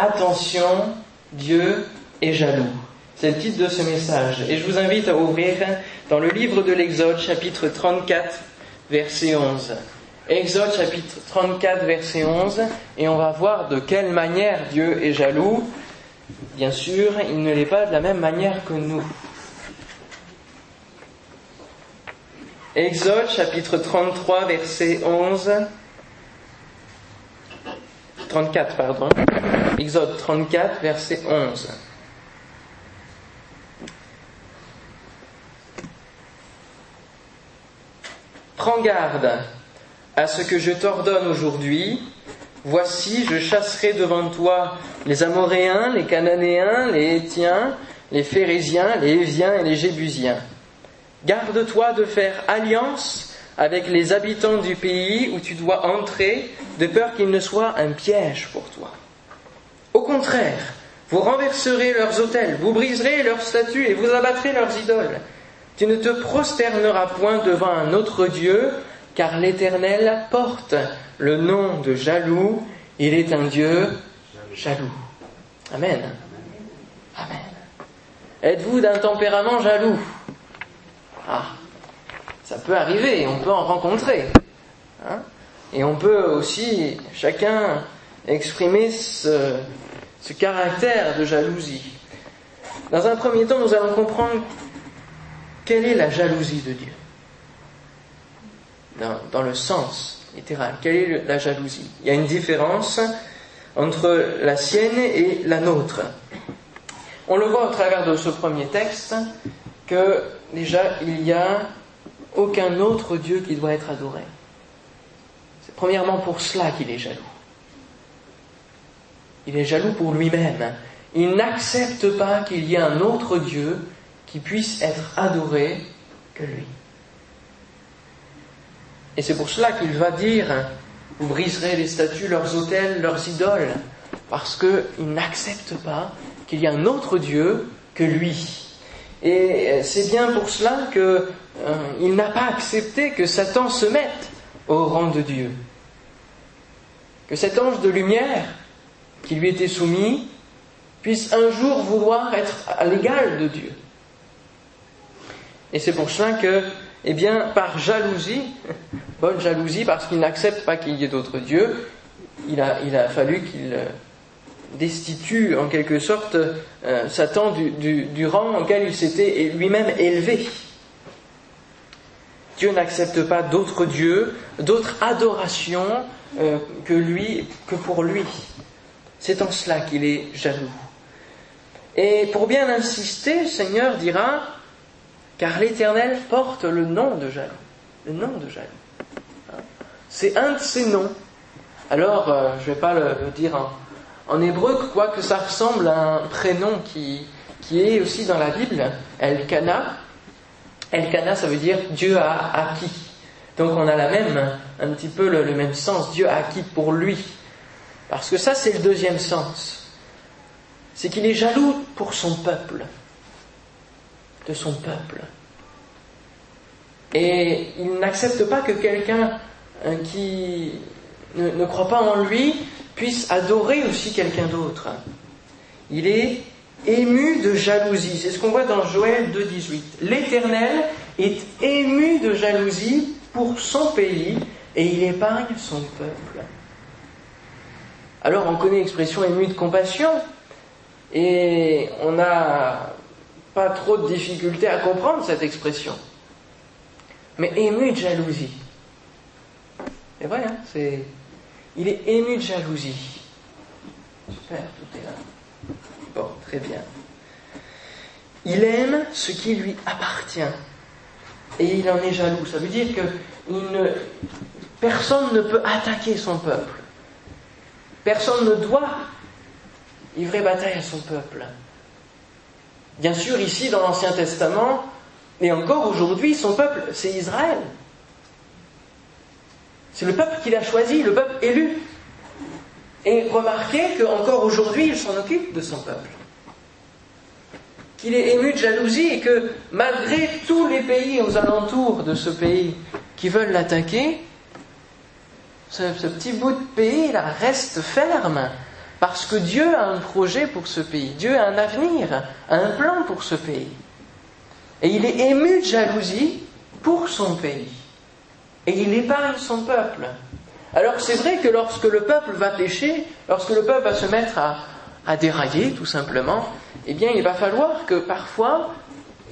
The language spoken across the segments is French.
Attention, Dieu est jaloux. C'est le titre de ce message. Et je vous invite à ouvrir dans le livre de l'Exode, chapitre 34, verset 11. Exode, chapitre 34, verset 11. Et on va voir de quelle manière Dieu est jaloux. Bien sûr, il ne l'est pas de la même manière que nous. Exode, chapitre 33, verset 11. 34, pardon. Exode 34, verset 11. Prends garde à ce que je t'ordonne aujourd'hui. Voici, je chasserai devant toi les Amoréens, les Cananéens, les Hétiens, les Phérésiens, les Éviens et les Jébusiens. Garde-toi de faire alliance avec les habitants du pays où tu dois entrer, de peur qu'il ne soit un piège pour toi. Au contraire, vous renverserez leurs autels, vous briserez leurs statues et vous abattrez leurs idoles. Tu ne te prosterneras point devant un autre Dieu, car l'Éternel porte le nom de jaloux. Il est un Dieu jaloux. Amen. Amen. Êtes-vous d'un tempérament jaloux? Ah, ça peut arriver, on peut en rencontrer. Hein Et on peut aussi, chacun, exprimer ce, caractère de jalousie. Dans un premier temps, nous allons comprendre quelle est la jalousie de Dieu dans, le sens littéral. Quelle est la jalousie? Il y a une différence entre la sienne et la nôtre. On le voit au travers de ce premier texte que déjà il n'y a aucun autre Dieu qui doit être adoré. C'est premièrement pour cela qu'il est jaloux. Il est jaloux pour lui-même. Il n'accepte pas qu'il y ait un autre Dieu qui puisse être adoré que lui. Et c'est pour cela qu'il va dire, vous briserez les statues, leurs autels, leurs idoles, parce qu'il n'accepte pas qu'il y ait un autre Dieu que lui. Et c'est bien pour cela qu'il euh, n'a pas accepté que Satan se mette au rang de Dieu. Que cet ange de lumière qui lui était soumis puisse un jour vouloir être à l'égal de Dieu. Et c'est pour cela que, eh bien, par jalousie, bonne jalousie, parce qu'il n'accepte pas qu'il y ait d'autres dieux, il a, il fallu qu'il destitue en quelque sorte euh, Satan du, rang auquel il s'était lui-même élevé. Dieu n'accepte pas d'autres dieux, d'autres adorations euh, que lui, que pour lui. C'est en cela qu'il est jaloux. Et pour bien insister, le Seigneur dira, car l'Éternel porte le nom de jaloux. Le nom de jaloux. C'est un de ses noms. Alors, euh, je ne vais pas le, dire en, en, hébreu, quoique ça ressemble à un prénom qui, qui est aussi dans la Bible, Elkana. Elkana, ça veut dire Dieu a acquis. Donc on a la même, un petit peu le, même sens. Dieu a acquis pour lui. Parce que ça, c'est le deuxième sens. C'est qu'il est jaloux pour son peuple de son peuple. Et il n'accepte pas que quelqu'un qui ne, ne, croit pas en lui puisse adorer aussi quelqu'un d'autre. Il est ému de jalousie. C'est ce qu'on voit dans Joël 2.18. L'Éternel est ému de jalousie pour son pays et il épargne son peuple. Alors on connaît l'expression ému de compassion et on a pas trop de difficulté à comprendre cette expression. Mais ému de jalousie. C'est vrai, hein. Il est ému de jalousie. Super, tout est là. Bon, très bien. Il aime ce qui lui appartient. Et il en est jaloux. Ça veut dire que ne... personne ne peut attaquer son peuple. Personne ne doit livrer bataille à son peuple. Bien sûr, ici, dans l'Ancien Testament, et encore aujourd'hui, son peuple, c'est Israël. C'est le peuple qu'il a choisi, le peuple élu. Et remarquez qu'encore aujourd'hui, il s'en occupe de son peuple. Qu'il est ému de jalousie et que malgré tous les pays aux alentours de ce pays qui veulent l'attaquer, ce, petit bout de pays là reste ferme parce que Dieu a un projet pour ce pays, Dieu a un avenir, un plan pour ce pays. Et il est ému de jalousie pour son pays. Et il épargne son peuple. Alors c'est vrai que lorsque le peuple va pécher, lorsque le peuple va se mettre à, dérailler tout simplement, eh bien il va falloir que parfois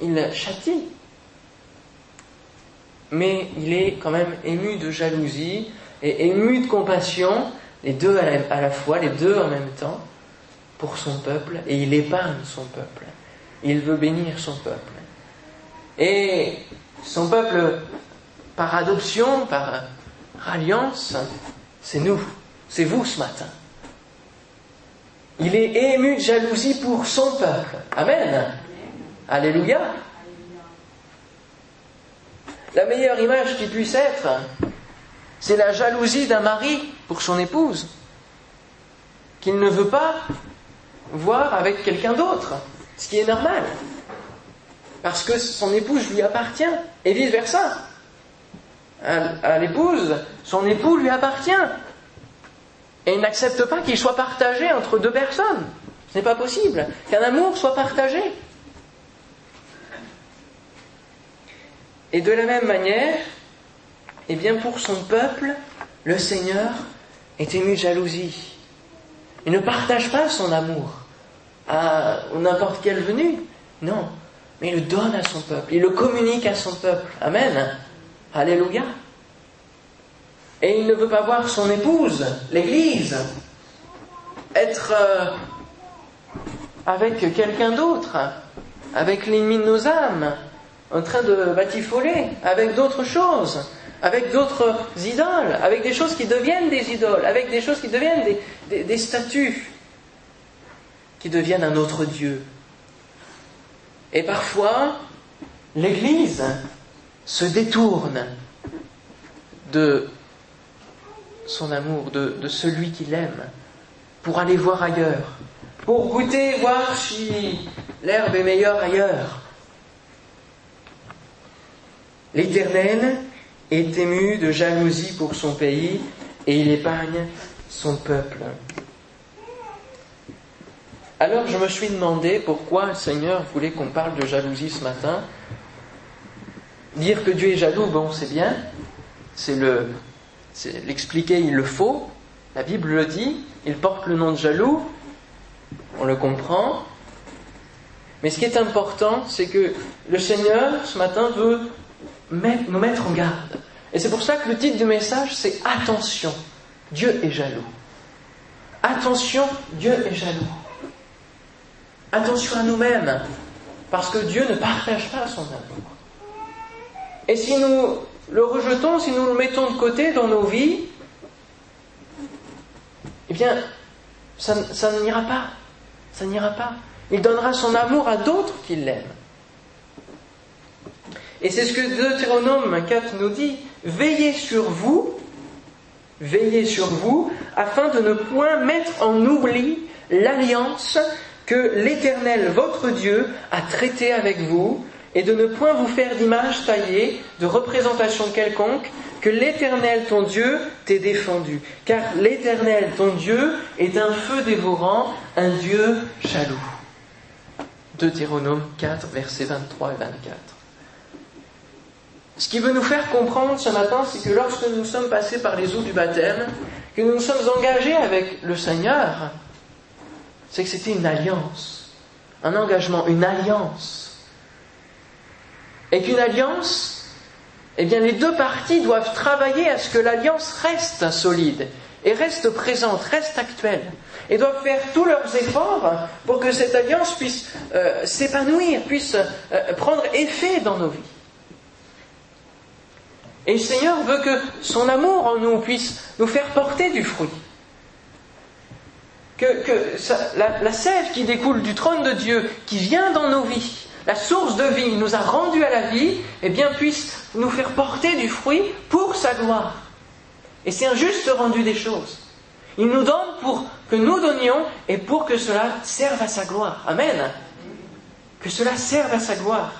il châtie. Mais il est quand même ému de jalousie et ému de compassion, les deux à la, fois, les deux en même temps, pour son peuple, et il épargne son peuple. Il veut bénir son peuple. Et son peuple, par adoption, par alliance, c'est nous, c'est vous ce matin. Il est ému de jalousie pour son peuple. Amen. Alléluia. La meilleure image qui puisse être, c'est la jalousie d'un mari pour son épouse, qu'il ne veut pas voir avec quelqu'un d'autre, ce qui est normal, parce que son épouse lui appartient, et vice-versa. À, l'épouse, son époux lui appartient, et il n'accepte pas qu'il soit partagé entre deux personnes. Ce n'est pas possible qu'un amour soit partagé. Et de la même manière, eh bien pour son peuple, le Seigneur est ému de jalousie. Il ne partage pas son amour à n'importe quelle venue, non, mais il le donne à son peuple, il le communique à son peuple. Amen. Alléluia. Et il ne veut pas voir son épouse, l'Église, être euh, avec quelqu'un d'autre, avec l'ennemi de nos âmes, en train de batifoler avec d'autres choses, avec d'autres idoles, avec des choses qui deviennent des idoles, avec des choses qui deviennent des, des statues, qui deviennent un autre Dieu. Et parfois, l'Église se détourne de son amour, de, celui qui l'aime, pour aller voir ailleurs, pour goûter, voir si l'herbe est meilleure ailleurs, L'Éternel est ému de jalousie pour son pays et il épargne son peuple. Alors je me suis demandé pourquoi le Seigneur voulait qu'on parle de jalousie ce matin. Dire que Dieu est jaloux, bon, c'est bien. C'est le, l'expliquer, il le faut. La Bible le dit. Il porte le nom de jaloux. On le comprend. Mais ce qui est important, c'est que le Seigneur, ce matin, veut nous mettre en garde. Et c'est pour ça que le titre du message, c'est Attention, Dieu est jaloux. Attention, Dieu est jaloux. Attention à nous-mêmes, parce que Dieu ne partage pas son amour. Et si nous le rejetons, si nous le mettons de côté dans nos vies, eh bien, ça, n'ira pas. Ça n'ira pas. Il donnera son amour à d'autres qui l'aiment. Et c'est ce que Deutéronome 4 nous dit. Veillez sur vous, veillez sur vous, afin de ne point mettre en oubli l'alliance que l'Éternel, votre Dieu, a traitée avec vous, et de ne point vous faire d'image taillée, de représentation quelconque, que l'Éternel, ton Dieu, t'ait défendu. Car l'Éternel, ton Dieu, est un feu dévorant, un Dieu jaloux. Deutéronome 4, versets 23 et 24. Ce qui veut nous faire comprendre ce matin, c'est que lorsque nous sommes passés par les eaux du baptême, que nous nous sommes engagés avec le Seigneur, c'est que c'était une alliance, un engagement, une alliance. Et qu'une alliance, eh bien les deux parties doivent travailler à ce que l'alliance reste solide et reste présente, reste actuelle. Et doivent faire tous leurs efforts pour que cette alliance puisse euh, s'épanouir, puisse euh, prendre effet dans nos vies. Et le Seigneur veut que son amour en nous puisse nous faire porter du fruit. Que, la, la, sève qui découle du trône de Dieu, qui vient dans nos vies, la source de vie nous a rendus à la vie, eh bien puisse nous faire porter du fruit pour sa gloire. Et c'est un juste rendu des choses. Il nous donne pour que nous donnions et pour que cela serve à sa gloire. Amen. Que cela serve à sa gloire.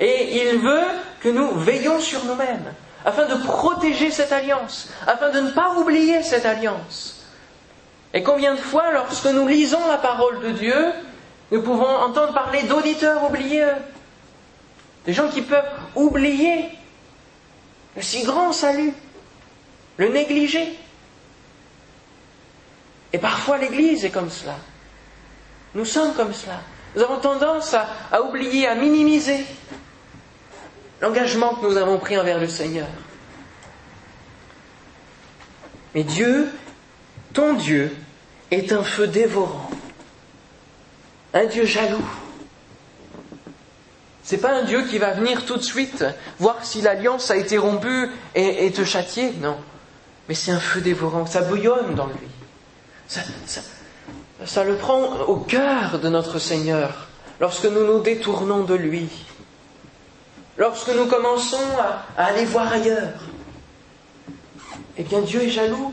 Et il veut que nous veillons sur nous-mêmes afin de protéger cette alliance, afin de ne pas oublier cette alliance. Et combien de fois, lorsque nous lisons la parole de Dieu, nous pouvons entendre parler d'auditeurs oubliés, des gens qui peuvent oublier le si grand salut, le négliger. Et parfois l'Église est comme cela. Nous sommes comme cela. Nous avons tendance à oublier, à minimiser l'engagement que nous avons pris envers le Seigneur. Mais Dieu, ton Dieu, est un feu dévorant, un Dieu jaloux. C'est pas un Dieu qui va venir tout de suite voir si l'alliance a été rompue et, te châtier, non. Mais c'est un feu dévorant, ça bouillonne dans lui. Ça, le prend au cœur de notre Seigneur lorsque nous nous détournons de lui, lorsque nous commençons à aller voir ailleurs. Eh bien Dieu est jaloux,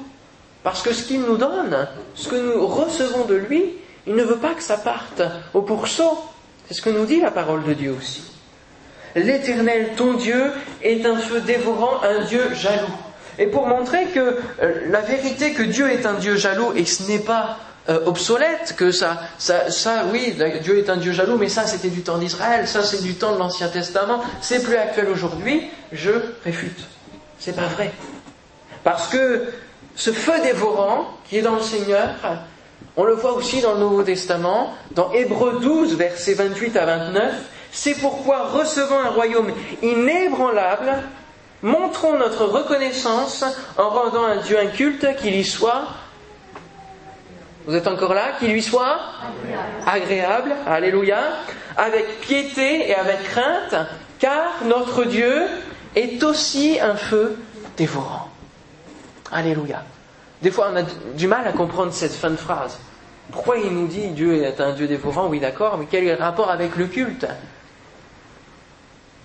parce que ce qu'il nous donne, ce que nous recevons de lui, il ne veut pas que ça parte au pourceau. C'est ce que nous dit la parole de Dieu aussi. L'Éternel, ton Dieu, est un feu dévorant, un Dieu jaloux. Et pour montrer que euh, la vérité que Dieu est un Dieu jaloux, et ce n'est pas euh, obsolète, que ça, ça, ça, oui, Dieu est un Dieu jaloux, mais ça c'était du temps d'Israël, ça c'est du temps de l'Ancien Testament, c'est plus actuel aujourd'hui, je réfute. C'est pas vrai. Parce que ce feu dévorant qui est dans le Seigneur, on le voit aussi dans le Nouveau Testament, dans Hébreux 12, versets 28 à 29, c'est pourquoi, recevant un royaume inébranlable, montrons notre reconnaissance en rendant à Dieu un culte qui lui soit, vous êtes encore là, qui lui soit agréable, alléluia, avec piété et avec crainte, car notre Dieu est aussi un feu dévorant. Alléluia. Des fois, on a du mal à comprendre cette fin de phrase. Pourquoi il nous dit Dieu est un Dieu dévorant Oui, d'accord, mais quel est le rapport avec le culte?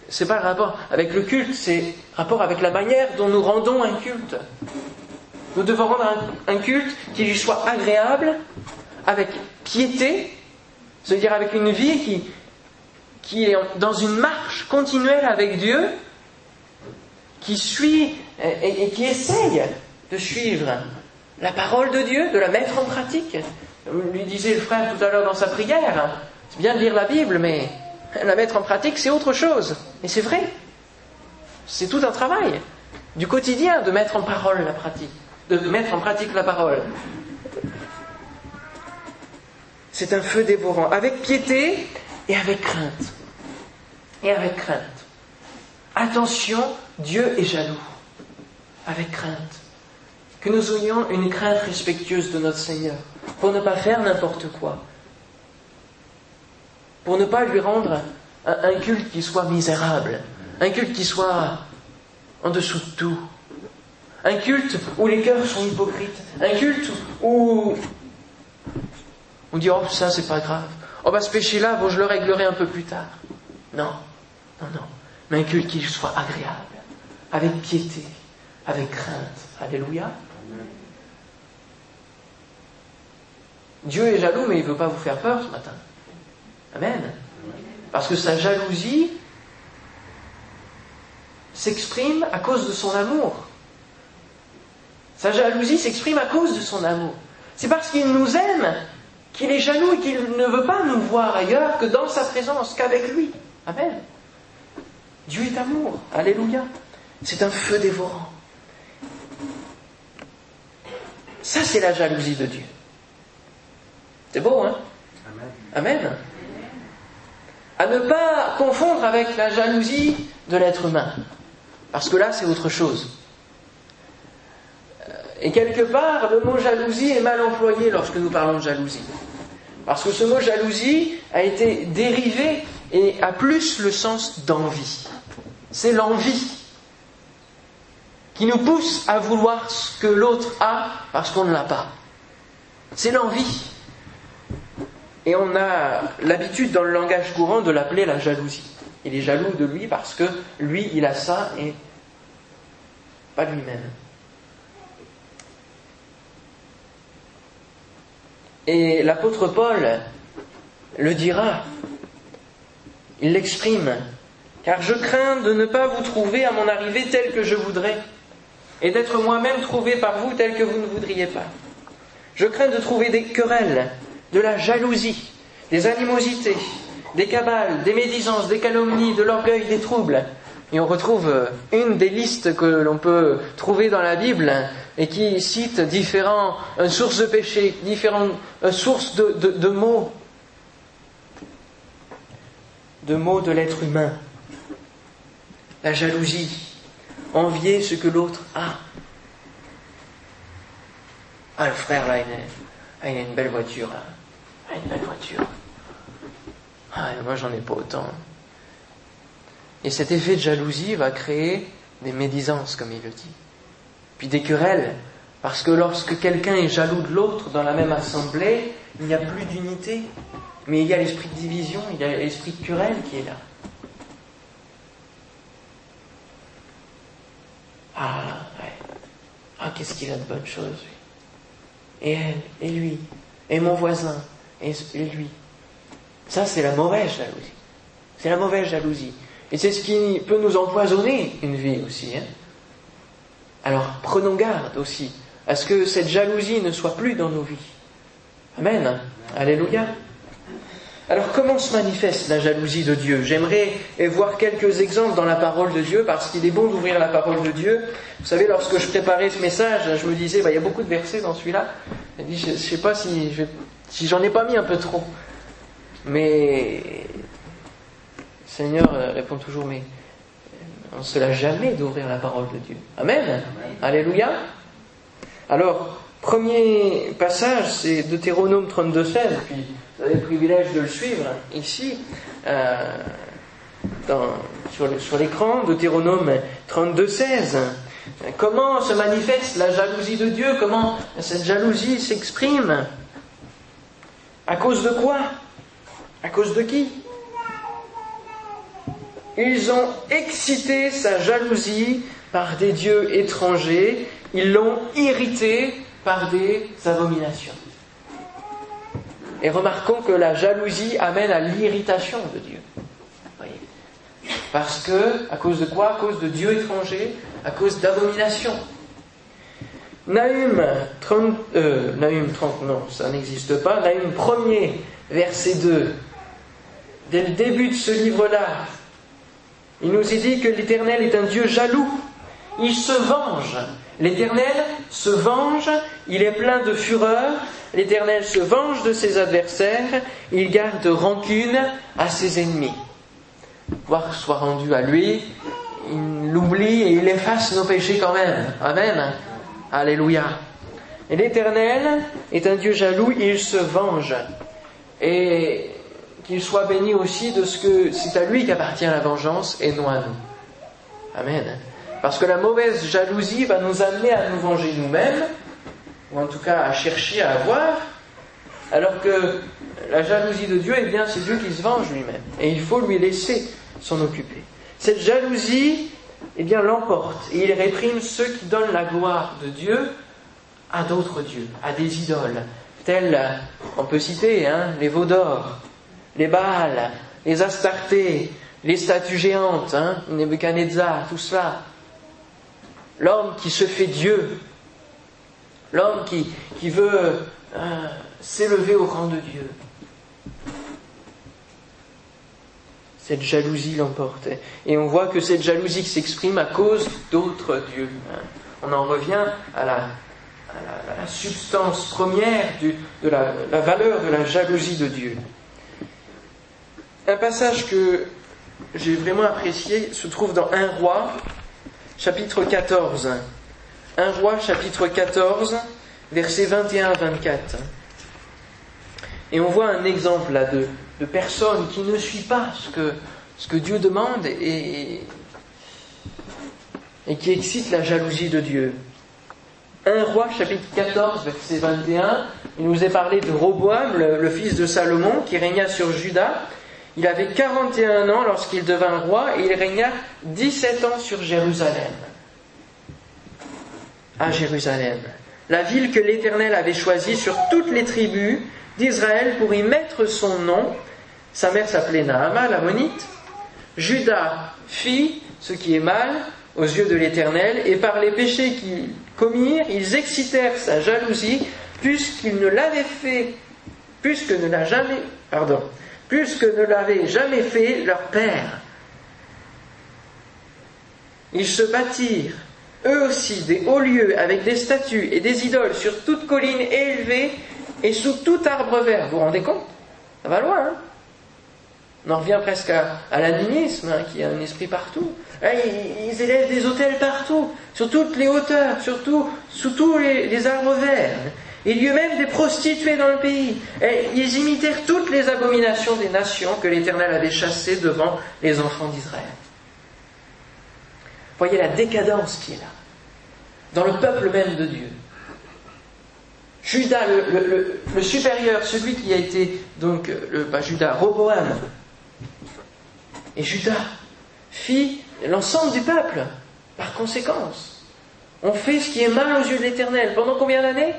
C'est pas le rapport avec le culte, c'est le rapport avec la manière dont nous rendons un culte. Nous devons rendre un, culte qui lui soit agréable, avec piété, c'est-à-dire avec une vie qui, qui est dans une marche continuelle avec Dieu, qui suit et qui essaye de suivre la parole de Dieu, de la mettre en pratique. Lui disait le frère tout à l'heure dans sa prière, c'est bien de lire la Bible, mais la mettre en pratique, c'est autre chose. Et c'est vrai. C'est tout un travail du quotidien de mettre en parole la pratique, de mettre en pratique la parole. C'est un feu dévorant, avec piété et avec crainte. Et avec crainte. Attention, Dieu est jaloux. Avec crainte que nous ayons une crainte respectueuse de notre Seigneur, pour ne pas faire n'importe quoi, pour ne pas lui rendre un, culte qui soit misérable, un culte qui soit en dessous de tout, un culte où les cœurs sont hypocrites, un culte où on dit oh ça c'est pas grave, oh bah ce péché-là, bon je le réglerai un peu plus tard. Non, non, non, mais un culte qui soit agréable, avec piété, avec crainte. Alléluia. Dieu est jaloux, mais il ne veut pas vous faire peur ce matin. Amen. Parce que sa jalousie s'exprime à cause de son amour. Sa jalousie s'exprime à cause de son amour. C'est parce qu'il nous aime qu'il est jaloux et qu'il ne veut pas nous voir ailleurs que dans sa présence, qu'avec lui. Amen. Dieu est amour. Alléluia. C'est un feu dévorant. Ça, c'est la jalousie de Dieu. C'est beau, hein Amen. Amen. À ne pas confondre avec la jalousie de l'être humain. Parce que là, c'est autre chose. Et quelque part, le mot jalousie est mal employé lorsque nous parlons de jalousie. Parce que ce mot jalousie a été dérivé et a plus le sens d'envie. C'est l'envie qui nous pousse à vouloir ce que l'autre a parce qu'on ne l'a pas. C'est l'envie. Et on a l'habitude dans le langage courant de l'appeler la jalousie. Il est jaloux de lui parce que lui, il a ça et pas lui-même. Et l'apôtre Paul le dira, il l'exprime, car je crains de ne pas vous trouver à mon arrivée tel que je voudrais, et d'être moi-même trouvé par vous tel que vous ne voudriez pas. Je crains de trouver des querelles, de la jalousie, des animosités, des cabales, des médisances, des calomnies, de l'orgueil, des troubles. Et on retrouve euh, une des listes que l'on peut trouver dans la Bible et qui cite différentes euh, sources de péché, différentes euh, sources de, de mots, de mots de l'être humain. La jalousie, envier ce que l'autre a. Ah, le frère là, il a, une belle voiture. Ah, une belle voiture. Ah, moi j'en ai pas autant. Et cet effet de jalousie va créer des médisances, comme il le dit. Puis des querelles. Parce que lorsque quelqu'un est jaloux de l'autre dans la même assemblée, il n'y a plus d'unité. Mais il y a l'esprit de division, il y a l'esprit de querelle qui est là. Ah, ouais. Ah, qu'est-ce qu'il a de bonnes choses. Et elle, et lui, et mon voisin, et lui. Ça, c'est la mauvaise jalousie. C'est la mauvaise jalousie. Et c'est ce qui peut nous empoisonner une vie aussi. Hein. Alors prenons garde aussi à ce que cette jalousie ne soit plus dans nos vies. Amen. Alléluia. Alors comment se manifeste la jalousie de Dieu? J'aimerais voir quelques exemples dans la parole de Dieu parce qu'il est bon d'ouvrir la parole de Dieu. Vous savez, lorsque je préparais ce message, je me disais, bah, il y a beaucoup de versets dans celui-là. Je ne sais pas si, si j'en ai pas mis un peu trop. Mais Seigneur euh, répond toujours, mais on ne se l'a jamais d'ouvrir la parole de Dieu. Amen. Alléluia. Alors, premier passage, c'est Deutéronome 32, 16, puis vous avez le privilège de le suivre ici, euh, sur l'écran, Deutéronome 32, 16. Comment se manifeste la jalousie de Dieu? Comment cette jalousie s'exprime? À cause de quoi? À cause de qui? Ils ont excité sa jalousie par des dieux étrangers, ils l'ont irrité par des abominations. Et remarquons que la jalousie amène à l'irritation de Dieu. Parce que, à cause de quoi? À cause de dieux étrangers, à cause d'abominations. Nahum 30, euh, Nahum 30, non, ça n'existe pas. Nahum 1er, verset 2. Dès le début de ce livre-là, il nous est dit que l'Éternel est un Dieu jaloux. Il se venge. L'Éternel se venge, il est plein de fureur, l'Éternel se venge de ses adversaires, il garde rancune à ses ennemis. Voir soit rendu à lui, il l'oublie et il efface nos péchés quand même. Amen. Alléluia. Et l'Éternel est un Dieu jaloux, il se venge. Et qu'il soit béni aussi de ce que c'est à lui qu'appartient la vengeance et non à nous. Amen. Parce que la mauvaise jalousie va nous amener à nous venger nous-mêmes, ou en tout cas à chercher à avoir, alors que la jalousie de Dieu, eh bien, c'est Dieu qui se venge lui-même. Et il faut lui laisser s'en occuper. Cette jalousie, eh bien, l'emporte et il réprime ceux qui donnent la gloire de Dieu à d'autres dieux, à des idoles, tels, on peut citer, hein, les veaux les Baals, les Astartés, les statues géantes, hein, Nebuchadnezzar, tout cela. L'homme qui se fait Dieu, l'homme qui, qui veut euh, s'élever au rang de Dieu. Cette jalousie l'emporte. Et on voit que cette jalousie s'exprime à cause d'autres dieux. On en revient à la, substance première de la, valeur de la jalousie de Dieu. Un passage que j'ai vraiment apprécié se trouve dans Un roi, chapitre 14. Un roi, chapitre 14, versets 21 à 24. Et on voit un exemple là de, de personne qui ne suit pas ce que, ce que Dieu demande et, et qui excite la jalousie de Dieu. Un roi, chapitre 14, verset 21, il nous est parlé de Roboam, le, le fils de Salomon, qui régna sur Juda. Il avait 41 ans lorsqu'il devint roi et il régna 17 ans sur Jérusalem à Jérusalem, la ville que l'Éternel avait choisie sur toutes les tribus d'Israël pour y mettre son nom. Sa mère s'appelait Naama, l'ammonite. Judas fit ce qui est mal aux yeux de l'Éternel, et par les péchés qu'ils commirent, ils excitèrent sa jalousie puisqu'il ne l'avait fait, puisque ne l'a jamais, ne l'avait jamais fait leur père. Ils se bâtirent, eux aussi, des hauts lieux avec des statues et des idoles sur toute colline élevée et sous tout arbre vert. Vous vous rendez compte? Ça va loin, hein? On en revient presque à, l'animisme, hein, qui a un esprit partout. ils, ils, élèvent des hôtels partout, sur toutes les hauteurs, surtout sous tous les, arbres verts. Il y eut même des prostituées dans le pays. Ils imitèrent toutes les abominations des nations que l'Éternel avait chassées devant les enfants d'Israël. Voyez la décadence qui est là, dans le peuple même de Dieu. Judas, le, supérieur, celui qui a été, donc, le, pas Judas, Roboam, et Judas fit l'ensemble du peuple, par conséquence. On fait ce qui est mal aux yeux de l'Éternel. Pendant combien d'années?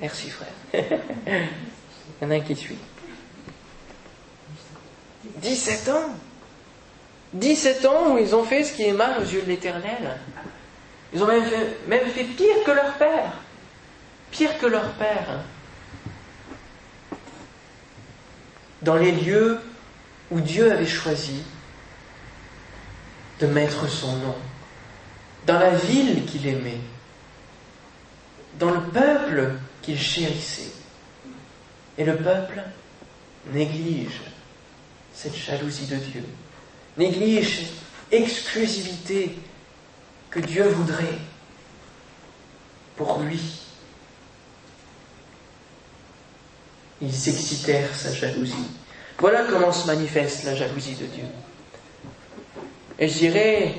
Merci frère. Il y en a un qui suit. 17 ans 17 ans où ils ont fait ce qui est mal aux yeux de l'Éternel. Ils ont même fait, même fait pire que leur père. Pire que leur père. Dans les lieux où Dieu avait choisi de mettre son nom. Dans la ville qu'il aimait. Dans le peuple qu'il chérissait. Et le peuple néglige cette jalousie de Dieu néglige exclusivité que Dieu voudrait pour lui. Ils s'excitèrent sa jalousie. Voilà comment se manifeste la jalousie de Dieu. Et je dirais,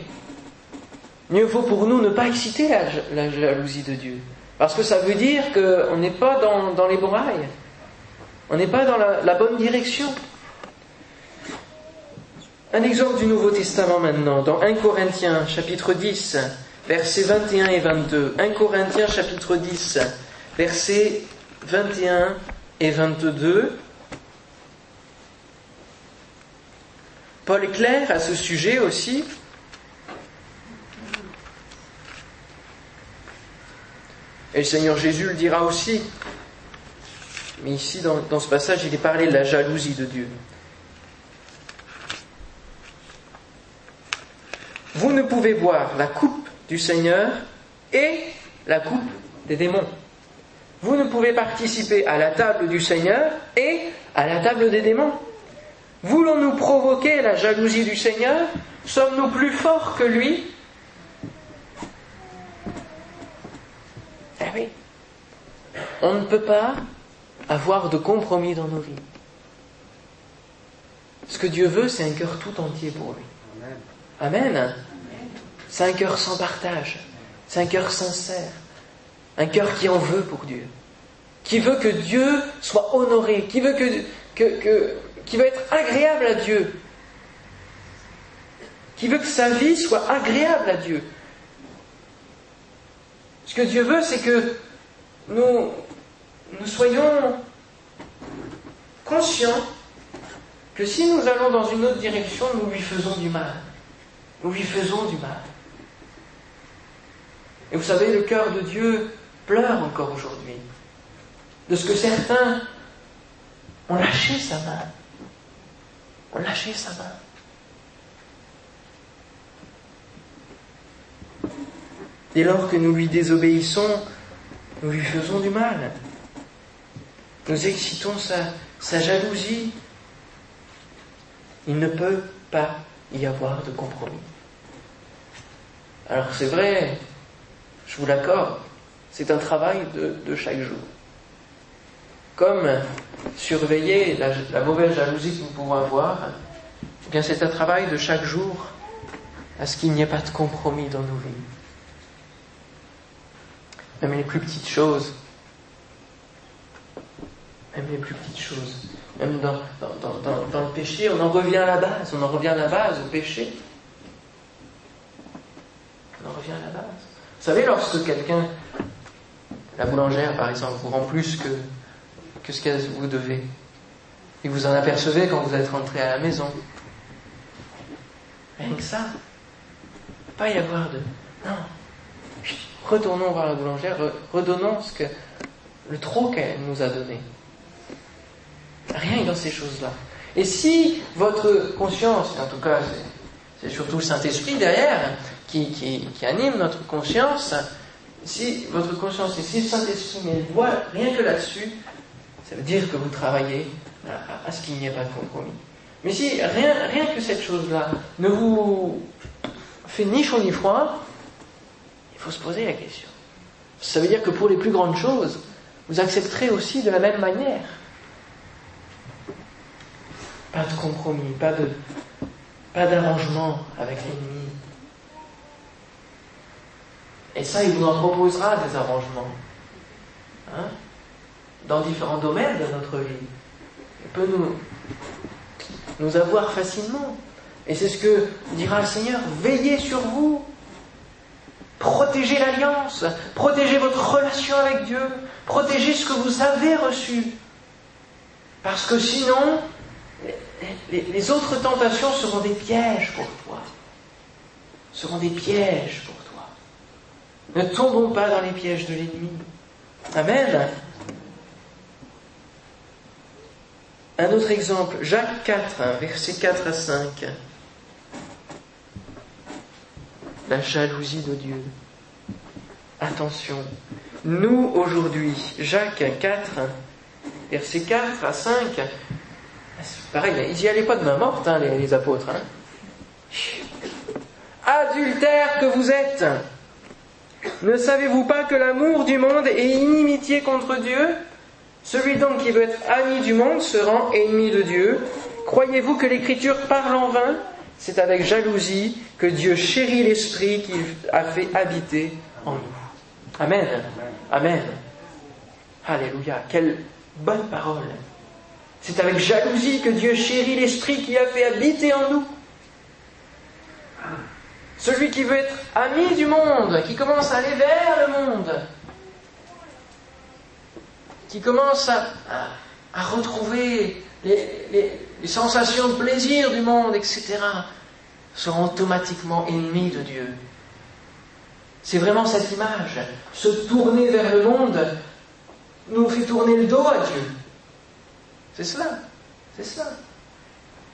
mieux vaut pour nous ne pas exciter la, jalousie de Dieu. Parce que ça veut dire qu'on n'est pas dans, les bons. On n'est pas dans la bonne direction. Un exemple du Nouveau Testament maintenant, dans 1 Corinthiens chapitre 10, versets 21 et 22. 1 Corinthiens chapitre 10, versets 21 et 22. Paul est clair à ce sujet aussi. Et le Seigneur Jésus le dira aussi. Mais ici, dans, dans ce passage, il est parlé de la jalousie de Dieu. vous ne pouvez boire la coupe du Seigneur et la coupe des démons. Vous ne pouvez participer à la table du Seigneur et à la table des démons. Voulons-nous provoquer la jalousie du Seigneur? Sommes-nous plus forts que lui? Eh oui. On ne peut pas avoir de compromis dans nos vies. Ce que Dieu veut, c'est un cœur tout entier pour lui. Amen. C'est un cœur sans partage. C'est un cœur sincère. Un cœur qui en veut pour Dieu. Qui veut que Dieu soit honoré. Qui veut que, veut être agréable à Dieu. Qui veut que sa vie soit agréable à Dieu. Ce que Dieu veut, c'est que nous, nous soyons conscients que si nous allons dans une autre direction, nous lui faisons du mal. Nous lui faisons du mal. Et vous savez, le cœur de Dieu pleure encore aujourd'hui de ce que certains ont lâché sa main. Ont lâché sa main. Dès lors que nous lui désobéissons, nous lui faisons du mal. Nous excitons sa, sa jalousie. Il ne peut pas y avoir de compromis. Alors c'est vrai, je vous l'accorde, c'est un travail de, chaque jour. Comme surveiller la, mauvaise jalousie que nous pouvons avoir, eh bien c'est un travail de chaque jour à ce qu'il n'y ait pas de compromis dans nos vies. Même les plus petites choses, même les plus petites choses, même dans, dans, le péché, on en revient à la base, on en revient à la base, au péché. On en revient à la base. Vous savez, lorsque quelqu'un, la boulangère par exemple, vous rend plus que, que ce que vous devez, et vous en apercevez quand vous êtes rentré à la maison, rien que ça, pas y avoir de... Non, retournons voir la boulangère, redonnons ce que, le trop qu'elle nous a donné. Rien que dans ces choses-là. Et si votre conscience, en tout cas c'est surtout le Saint-Esprit derrière qui, qui, anime notre conscience, si votre conscience et si le Saint-Esprit voit rien que là-dessus, ça veut dire que vous travaillez à, ce qu'il n'y ait pas de compromis. Mais si rien, rien que cette chose-là ne vous fait ni chaud ni froid, il faut se poser la question. Ça veut dire que pour les plus grandes choses, vous accepterez aussi de la même manière. Pas de compromis, pas de, pas d'arrangement avec l'ennemi. Et ça, il vous en proposera des arrangements. Hein, dans différents domaines de notre vie. Il peut nous, nous avoir facilement. Et c'est ce que dira le Seigneur, veillez sur vous. Protégez l'alliance, protégez votre relation avec Dieu, protégez ce que vous avez reçu. Parce que sinon, les, autres tentations seront des pièges pour toi. Seront des pièges pour toi. Ne tombons pas dans les pièges de l'ennemi. Amen. Un autre exemple, Jacques 4, versets 4 à 5. La jalousie de Dieu. Attention, nous aujourd'hui, Jacques 4, versets 4 à 5, pareil, ils n'y allaient pas de main morte, hein, les, apôtres. Hein. Adultère que vous êtes, ne savez-vous pas que l'amour du monde est inimitié contre Dieu celui donc qui veut être ami du monde se rend ennemi de Dieu? Croyez-vous que l'Écriture parle en vain? C'est avec jalousie que Dieu chérit l'Esprit qu'il a fait habiter en nous. Amen. Amen. Alléluia. Quelle bonne parole. C'est avec jalousie que Dieu chérit l'Esprit qui a fait habiter en nous. Celui qui veut être ami du monde, qui commence à aller vers le monde, qui commence à, retrouver les, sensations de plaisir du monde, etc., seront automatiquement ennemis de Dieu. C'est vraiment cette image. Se tourner vers le monde nous fait tourner le dos à Dieu. C'est cela. C'est cela.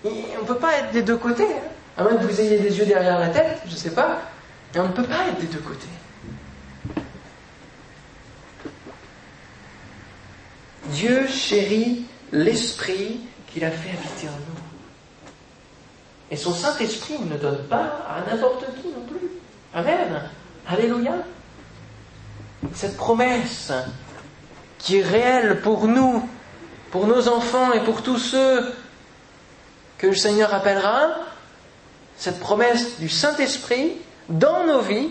on ne peut pas être des deux côtés. Hein. À moins que vous ayez des yeux derrière la tête, je ne sais pas. Mais on ne peut pas être des deux côtés. Dieu chérit l'esprit qu'il a fait habiter en nous. Et son Saint-Esprit ne donne pas à n'importe qui non plus. Amen. Alléluia. Cette promesse qui est réelle pour nous, pour nos enfants et pour tous ceux que le Seigneur appellera, cette promesse du Saint-Esprit dans nos vies.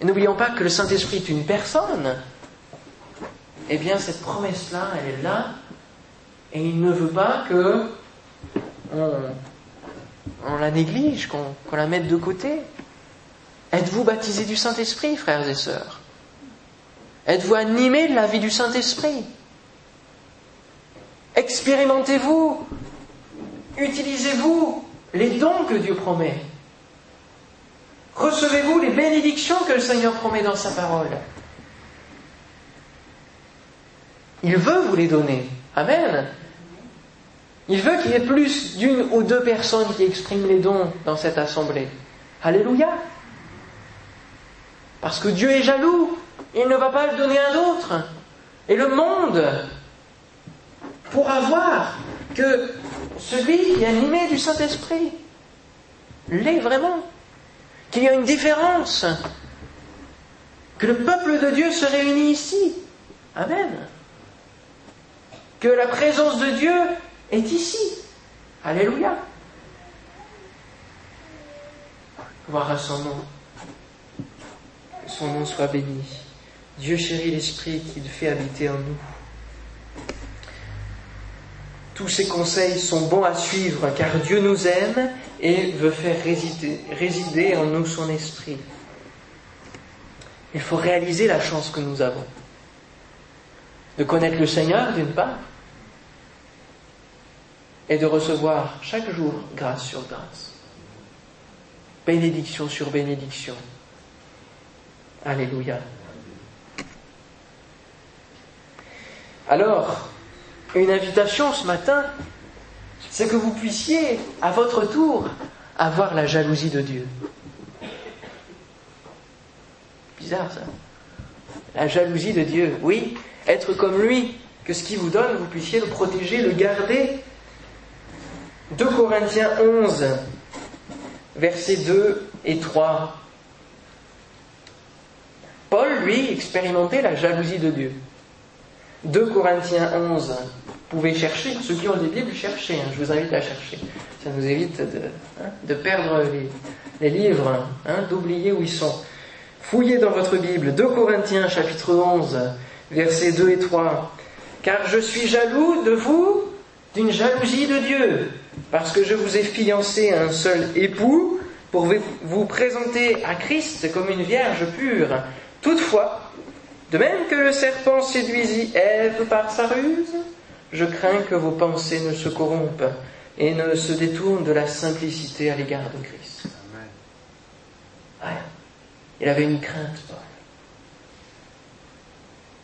Et n'oublions pas que le Saint-Esprit est une personne, eh bien cette promesse-là, elle est là, et il ne veut pas que on, la néglige, qu'on la mette de côté. Êtes-vous baptisés du Saint-Esprit, frères et sœurs? Êtes-vous animés de la vie du Saint-Esprit? Expérimentez-vous? Utilisez-vous les dons que Dieu promet Recevez-vous les bénédictions que le Seigneur promet dans sa parole Il veut vous les donner. Amen. Il veut qu'il y ait plus d'une ou deux personnes qui expriment les dons dans cette assemblée. Alléluia. Parce que Dieu est jaloux. Il ne va pas le donner à d'autres. Et le monde pourra voir que celui animé du Saint-Esprit l'est vraiment. Qu'il y a une différence. Que le peuple de Dieu se réunit ici. Amen que la présence de Dieu est ici. Alléluia. Voir à son nom. Que son nom soit béni. Dieu chérit l'Esprit qu'il fait habiter en nous. Tous ces conseils sont bons à suivre car Dieu nous aime et veut faire résider, résider en nous son esprit. Il faut réaliser la chance que nous avons de connaître le Seigneur d'une part, et de recevoir chaque jour grâce sur grâce, bénédiction sur bénédiction. Alléluia. Alors, une invitation ce matin, c'est que vous puissiez, à votre tour, avoir la jalousie de Dieu. Bizarre ça. La jalousie de Dieu, oui, être comme lui, que ce qu'il vous donne, vous puissiez le protéger, le garder. 2 Corinthiens 11, versets 2 et 3. Paul, lui, expérimentait la jalousie de Dieu. 2 Corinthiens 11. Vous pouvez chercher, ceux qui ont des Bibles, cherchez, hein, je vous invite à chercher. Ça nous évite de, hein, de perdre les, livres, hein, d'oublier où ils sont. Fouillez dans votre Bible, 2 Corinthiens chapitre 11, versets 2 et 3. Car je suis jaloux de vous d'une jalousie de Dieu, parce que je vous ai fiancé à un seul époux pour vous présenter à Christ comme une vierge pure. Toutefois, de même que le serpent séduisit Ève par sa ruse, je crains que vos pensées ne se corrompent et ne se détournent de la simplicité à l'égard de Christ. Amen. Il avait une crainte, Paul.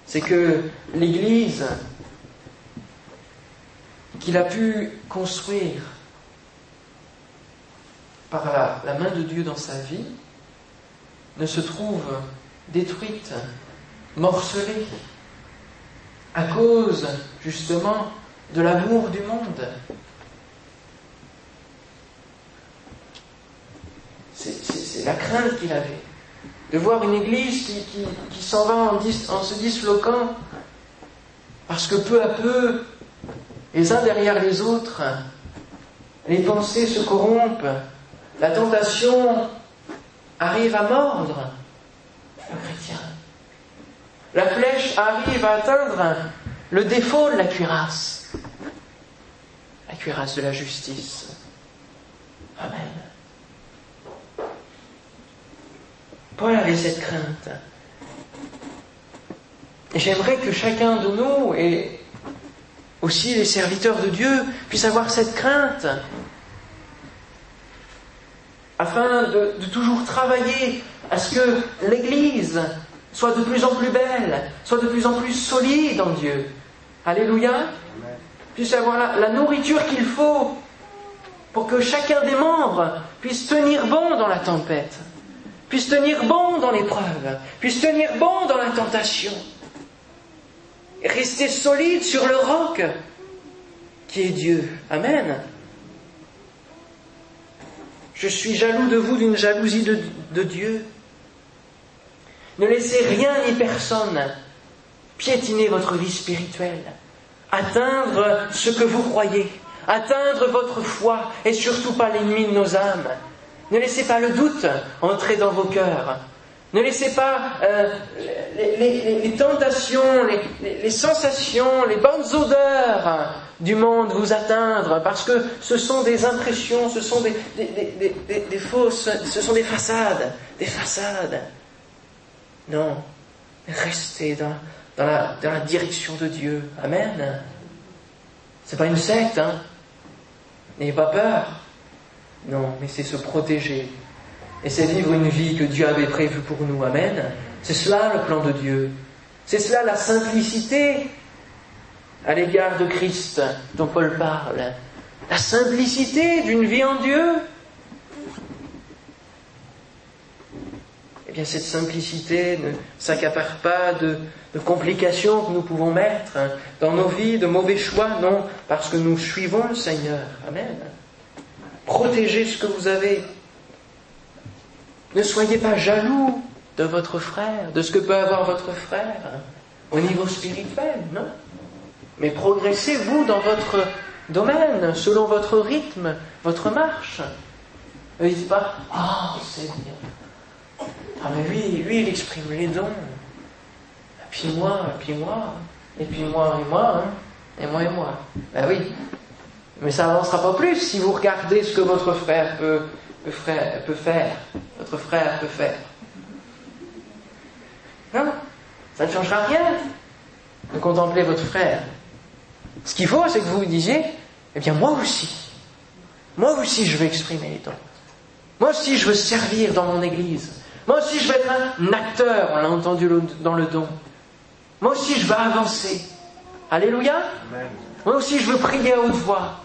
C'est que l'Église qu'il a pu construire par la, la, main de Dieu dans sa vie ne se trouve détruite, morcelée, à cause justement de l'amour du monde. C'est la crainte qu'il avait de voir une église qui, qui, s'en va en, en, se disloquant, parce que peu à peu, les uns derrière les autres, les pensées se corrompent, la tentation arrive à mordre le chrétien. La flèche arrive à atteindre le défaut de la cuirasse, la cuirasse de la justice. Amen. Paul avait cette crainte. J'aimerais que chacun de nous, et aussi les serviteurs de Dieu, puissent avoir cette crainte, afin de, toujours travailler à ce que l'Église soit de plus en plus belle, soit de plus en plus solide en Dieu. Alléluia. Puisse avoir la, la nourriture qu'il faut pour que chacun des membres puisse tenir bon dans la tempête puisse tenir bon dans l'épreuve, puisse tenir bon dans la tentation, et rester solide sur le roc qui est Dieu. Amen. Je suis jaloux de vous d'une jalousie de, de Dieu. Ne laissez rien ni personne piétiner votre vie spirituelle, atteindre ce que vous croyez, atteindre votre foi et surtout pas l'ennemi de nos âmes. Ne laissez pas le doute entrer dans vos cœurs. Ne laissez pas euh, les, tentations, les, sensations, les bonnes odeurs du monde vous atteindre, parce que ce sont des impressions, ce sont des, fausses, ce sont des façades, des façades. Non, restez dans, la direction de Dieu. Amen. C'est pas une secte, hein. N'ayez pas peur. Non, mais c'est se protéger. Et c'est vivre une vie que Dieu avait prévue pour nous. Amen. C'est cela le plan de Dieu. C'est cela la simplicité à l'égard de Christ dont Paul parle. La simplicité d'une vie en Dieu. Eh bien, cette simplicité ne s'accapare pas de, complications que nous pouvons mettre dans nos vies, de mauvais choix, non, parce que nous suivons le Seigneur. Amen. Protégez ce que vous avez. Ne soyez pas jaloux de votre frère, de ce que peut avoir votre frère au niveau spirituel, non Mais progressez, vous, dans votre domaine, selon votre rythme, votre marche. Ne dites pas, oh, bien. Ah, mais lui, lui, il exprime les dons. Et puis moi, et puis moi, et puis moi, et moi, hein, et moi, et moi. Ben oui, mais ça n'avancera pas plus si vous regardez ce que votre frère peut, peut, faire, votre frère peut faire. Non, ça ne changera rien de contempler votre frère. Ce qu'il faut, c'est que vous vous disiez, eh bien moi aussi, moi aussi je veux exprimer les dons. Moi aussi je veux servir dans mon église. Moi aussi, je veux être un acteur, on l'a entendu dans le don. Moi aussi, je veux avancer. Alléluia. Moi aussi, je veux prier à haute voix.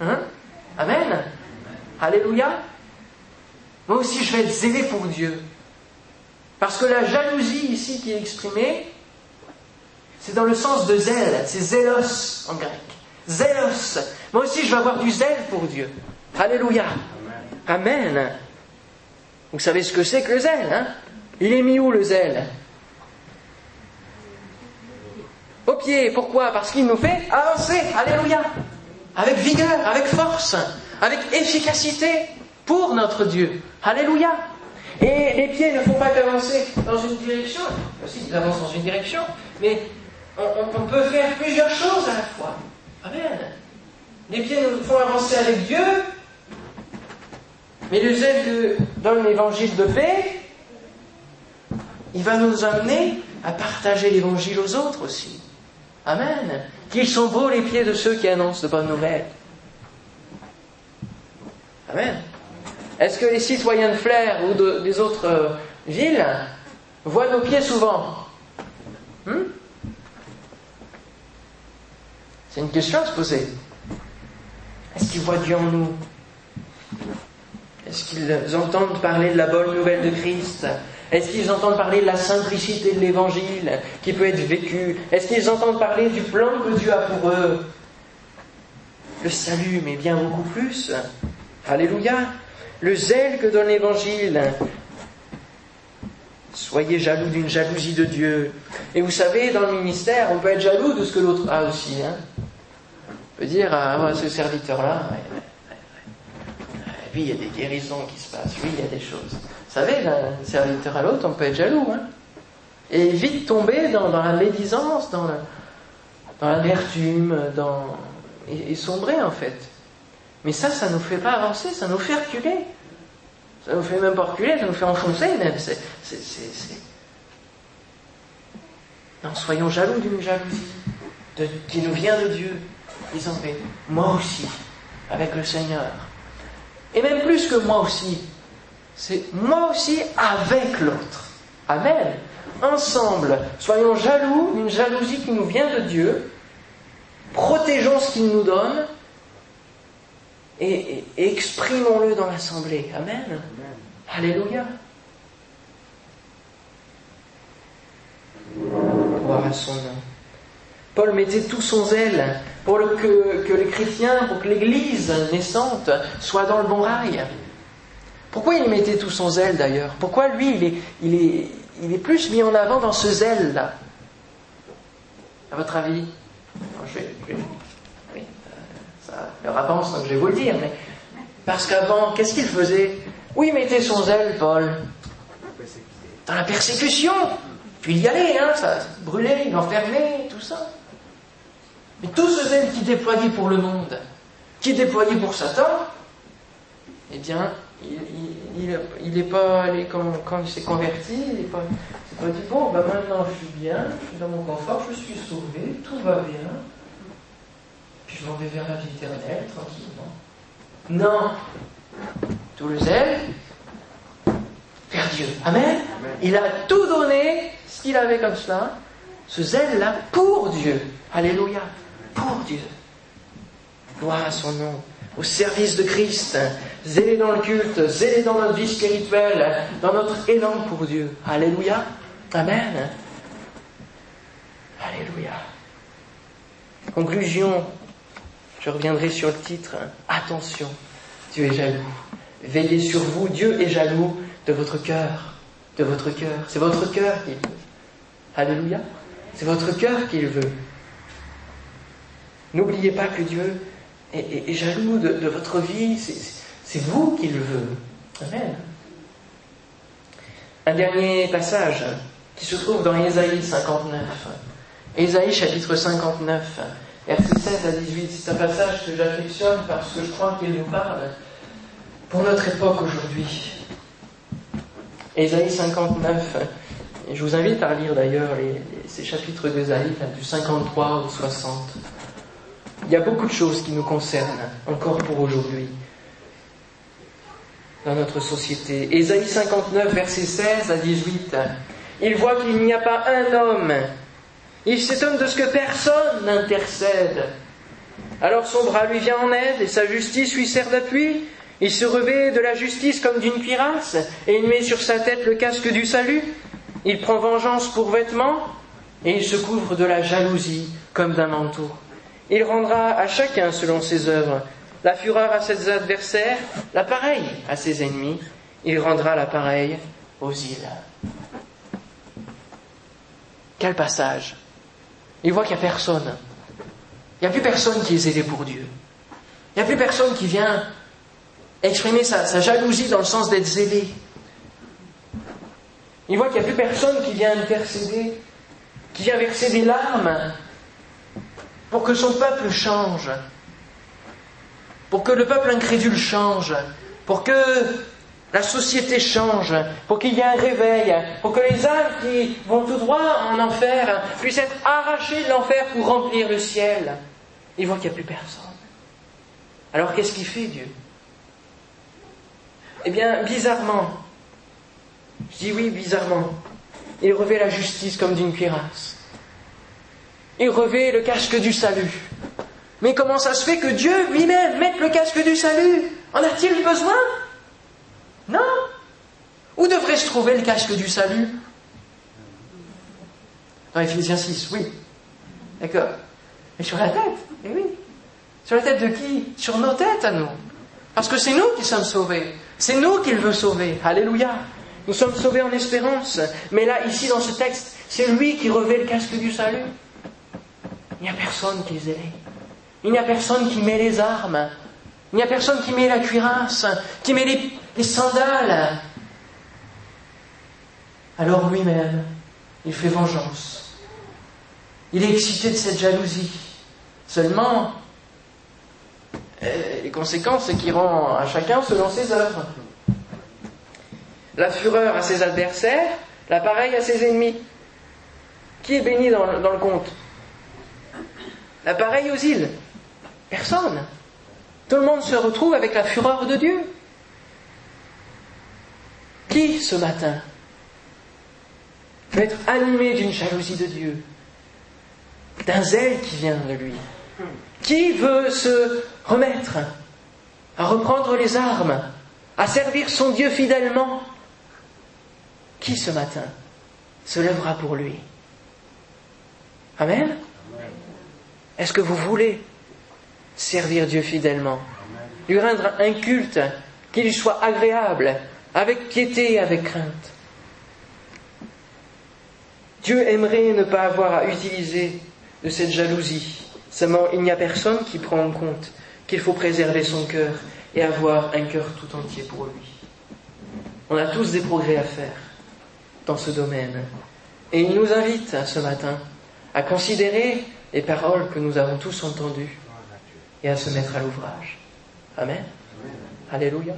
Hein? Amen. Alléluia. Moi aussi, je vais être zélé pour Dieu. Parce que la jalousie ici qui est exprimée, c'est dans le sens de zèle, c'est zélos en grec. Zélos. Moi aussi, je vais avoir du zèle pour Dieu. Alléluia. Amen. Vous savez ce que c'est que le zèle, hein? Il est mis où le zèle? Au pied. Pourquoi? Parce qu'il nous fait avancer. Alléluia. Avec vigueur, avec force, avec efficacité pour notre Dieu. Alléluia. Et les pieds ne font pas qu'avancer dans une direction, aussi ils avancent dans une direction, mais on, peut faire plusieurs choses à la fois. Amen. Les pieds nous font avancer avec Dieu, mais le zèle que donne l'évangile de paix, il va nous amener à partager l'évangile aux autres aussi. Amen. Qu'ils sont beaux les pieds de ceux qui annoncent de bonnes nouvelles. Amen. Est-ce que les citoyens de Flair ou des autres euh, villes voient nos pieds souvent? Hmm? C'est une question à se poser. Est-ce qu'ils voient Dieu en nous? Est-ce qu'ils entendent parler de la bonne nouvelle de Christ? Est-ce qu'ils entendent parler de la simplicité de l'Évangile qui peut être vécu Est-ce qu'ils entendent parler du plan que Dieu a pour eux? Le salut, mais bien beaucoup plus. Alléluia le zèle que donne l'Évangile. Soyez jaloux d'une jalousie de Dieu. Et vous savez, dans le ministère, on peut être jaloux de ce que l'autre a aussi. Hein. On peut dire, ah, ce serviteur-là, puis il y a des guérisons qui se passent, oui, il y a des choses. Vous savez, d'un serviteur à l'autre, on peut être jaloux. Hein. Et vite tomber dans, la médisance, dans l'amertume, dans, et sombrer en fait. Mais ça, ça ne nous fait pas avancer, ça nous fait reculer. Ça nous fait même pas reculer, ça nous fait enfoncer. Non, soyons jaloux d'une jalousie qui nous vient de Dieu, disant mais moi aussi, avec le Seigneur. Et même plus que moi aussi, c'est moi aussi avec l'autre. Amen. Ensemble, soyons jaloux d'une jalousie qui nous vient de Dieu, protégeons ce qu'il nous donne, et, exprimons-le dans l'assemblée. Amen. Alléluia. Gloire à son nom. Paul mettait tout son zèle pour que, les chrétiens, pour que l'Église naissante soit dans le bon rail. Pourquoi il mettait tout son zèle d'ailleurs? Pourquoi lui, il est, plus mis en avant dans ce zèle-là? À votre avis? Je vais, ça leur avance, donc je vais vous le dire, parce qu'avant, qu'est-ce qu'il faisait? Où il mettait son zèle, Paul? Dans la persécution. Puis il y allait, hein, ça brûlait, il enfermait, tout ça. Tout ce zèle qui déployait pour le monde, qui déployait pour Satan, eh bien, il n'est pas allé, quand, quand il s'est converti, il n'est pas, pas dit, bon, ben maintenant je suis bien, je suis dans mon confort, je suis sauvé, tout va bien, puis je m'en vais vers la vie éternelle, tranquillement. Non. Tout le zèle vers Dieu. Amen. Il a tout donné, ce qu'il avait comme cela, ce zèle-là, pour Dieu. Alléluia. Pour Dieu. Gloire à son nom. Au service de Christ. Zélé dans le culte, zélé dans notre vie spirituelle, dans notre élan pour Dieu. Alléluia. Amen. Alléluia. Conclusion je reviendrai sur le titre. Attention, Dieu est jaloux. Veillez sur vous, Dieu est jaloux de votre cœur. De votre cœur. C'est votre cœur qu'il veut. Alléluia. C'est votre cœur qu'il veut. N'oubliez pas que Dieu est, jaloux de, votre vie. C'est vous qu'il veut. Amen. Un dernier passage qui se trouve dans Ésaïe 59. Ésaïe chapitre 59 versets 16 à 18. C'est un passage que j'affectionne parce que je crois qu'il nous parle pour notre époque aujourd'hui. Ésaïe 59. Et je vous invite à lire d'ailleurs ces chapitres d'Ésaïe, du 53 au 60. Il y a beaucoup de choses qui nous concernent encore pour aujourd'hui. dans notre société. Ésaïe 59, verset 16 à 18. Il voit qu'il n'y a pas un homme. Il s'étonne de ce que personne n'intercède. Alors son bras lui vient en aide et sa justice lui sert d'appui. Il se revêt de la justice comme d'une cuirasse et il met sur sa tête le casque du salut. Il prend vengeance pour vêtement et il se couvre de la jalousie comme d'un manteau. Il rendra à chacun selon ses œuvres. La fureur à ses adversaires, l'appareil à ses ennemis. Il rendra l'appareil aux îles. Quel passage Il voit qu'il n'y a personne. Il n'y a plus personne qui est zélé pour Dieu. Il n'y a plus personne qui vient exprimer sa, jalousie dans le sens d'être zélé. Il voit qu'il n'y a plus personne qui vient intercéder, qui vient verser des larmes pour que son peuple change, pour que le peuple incrédule change, pour que la société change, pour qu'il y ait un réveil, pour que les âmes qui vont tout droit en enfer puissent être arrachées de l'enfer pour remplir le ciel. Il voit qu'il n'y a plus personne. Alors qu'est-ce qu'il fait Dieu? Eh bien, bizarrement, je dis oui, bizarrement, il revêt la justice comme d'une cuirasse. Il revêt le casque du salut. Mais comment ça se fait que Dieu lui-même mette le casque du salut? En a-t-il besoin? Non Où devrait se trouver le casque du salut? Dans Ephésiens 6, oui. D'accord. Mais sur la tête, eh oui. Sur la tête de qui? Sur nos têtes à nous. Parce que c'est nous qui sommes sauvés. C'est nous qu'il veut sauver. Alléluia. Nous sommes sauvés en espérance. Mais là, ici, dans ce texte, c'est lui qui revêt le casque du salut. Il n'y a personne qui est zélé. Il n'y a personne qui met les armes. Il n'y a personne qui met la cuirasse, qui met les, sandales. Alors lui-même, il fait vengeance. Il est excité de cette jalousie. Seulement, euh, les conséquences, c'est qu'il rend à chacun selon ses œuvres. La fureur à ses adversaires, l'appareil à ses ennemis. Qui est béni dans, dans le conte L'appareil aux îles. Personne. Tout le monde se retrouve avec la fureur de Dieu. Qui ce matin peut être animé d'une jalousie de Dieu, d'un zèle qui vient de lui? Qui veut se remettre à reprendre les armes, à servir son Dieu fidèlement? Qui ce matin se lèvera pour lui? Amen Est-ce que vous voulez servir Dieu fidèlement, lui rendre un culte qui lui soit agréable, avec piété et avec crainte? Dieu aimerait ne pas avoir à utiliser de cette jalousie. Seulement, il n'y a personne qui prend en compte qu'il faut préserver son cœur et avoir un cœur tout entier pour lui. On a tous des progrès à faire dans ce domaine. Et il nous invite ce matin à considérer les paroles que nous avons tous entendues et à se mettre à l'ouvrage. Amen. Alléluia.